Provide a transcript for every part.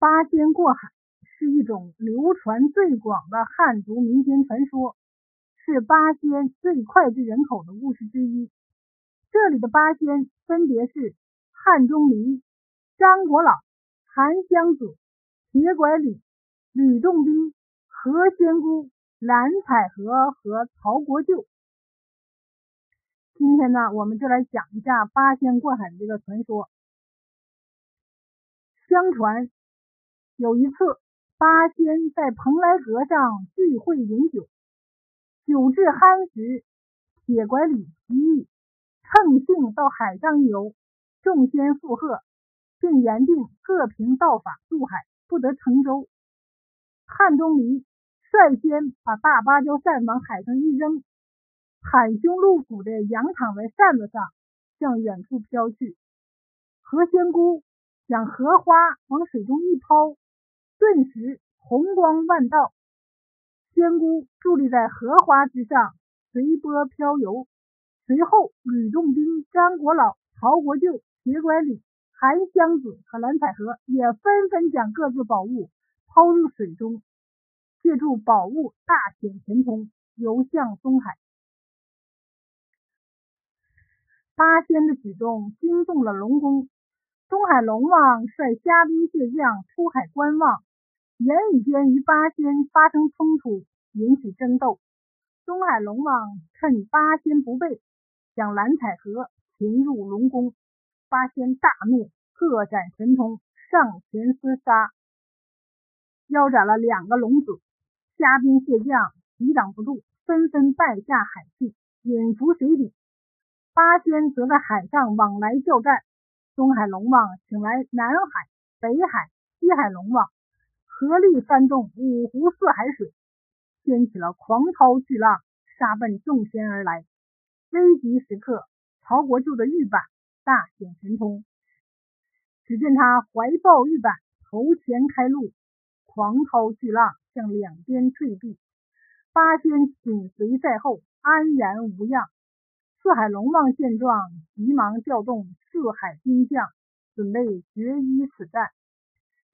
八仙过海是一种流传最广的汉族民间传说，是八仙最脍炙人口的故事之一。这里的八仙分别是汉钟离、张果老、韩湘子、铁拐李、吕洞宾、何仙姑、蓝采和和曹国舅。今天呢，我们就来讲一下八仙过海的这个传说。相传有一次，八仙在蓬莱阁上聚会饮酒，酒至酣时，铁拐李提议乘兴到海上一游，众仙附和，并言定各凭道法渡海，不得乘舟。汉钟离率先把大芭蕉扇往海上一扔。袒胸露腹的仰躺在扇子上，向远处飘去。何仙姑将荷花往水中一抛，顿时红光万道。仙姑伫立在荷花之上，随波飘游。随后，吕洞宾、张果老、曹国舅、铁拐李、韩湘子和蓝采和也纷纷将各自宝物抛入水中，借助宝物大显神通，游向东海。八仙的举动惊动了龙宫，东海龙王率虾兵蟹将出海观望，言语间与八仙发生冲突，引起争斗。东海龙王趁八仙不备，将蓝采和擒入龙宫。八仙大怒，各展神通，上前厮杀，腰斩了两个龙子。虾兵蟹将抵挡不住，纷纷败下海去，引伏水底。八仙则在海上往来叫战，东海龙王请来南海、北海、西海龙王，合力翻动五湖四海水，掀起了狂涛巨浪，杀奔众仙而来。危急时刻，曹国舅的玉板大显神通，只见他怀抱玉板，头前开路，狂涛巨浪向两边退避，八仙紧随在后，安然无恙。四海龙王见状，急忙调动四海兵将，准备决一死战。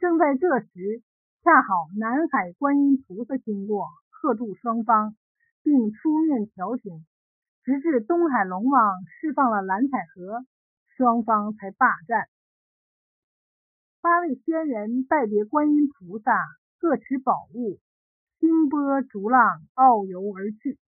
正在这时，恰好南海观音菩萨经过，喝住双方，并出面调停，直至东海龙王释放了蓝采和，双方才罢战。八位仙人拜别观音菩萨，各持宝物，兴波逐浪，遨游而去。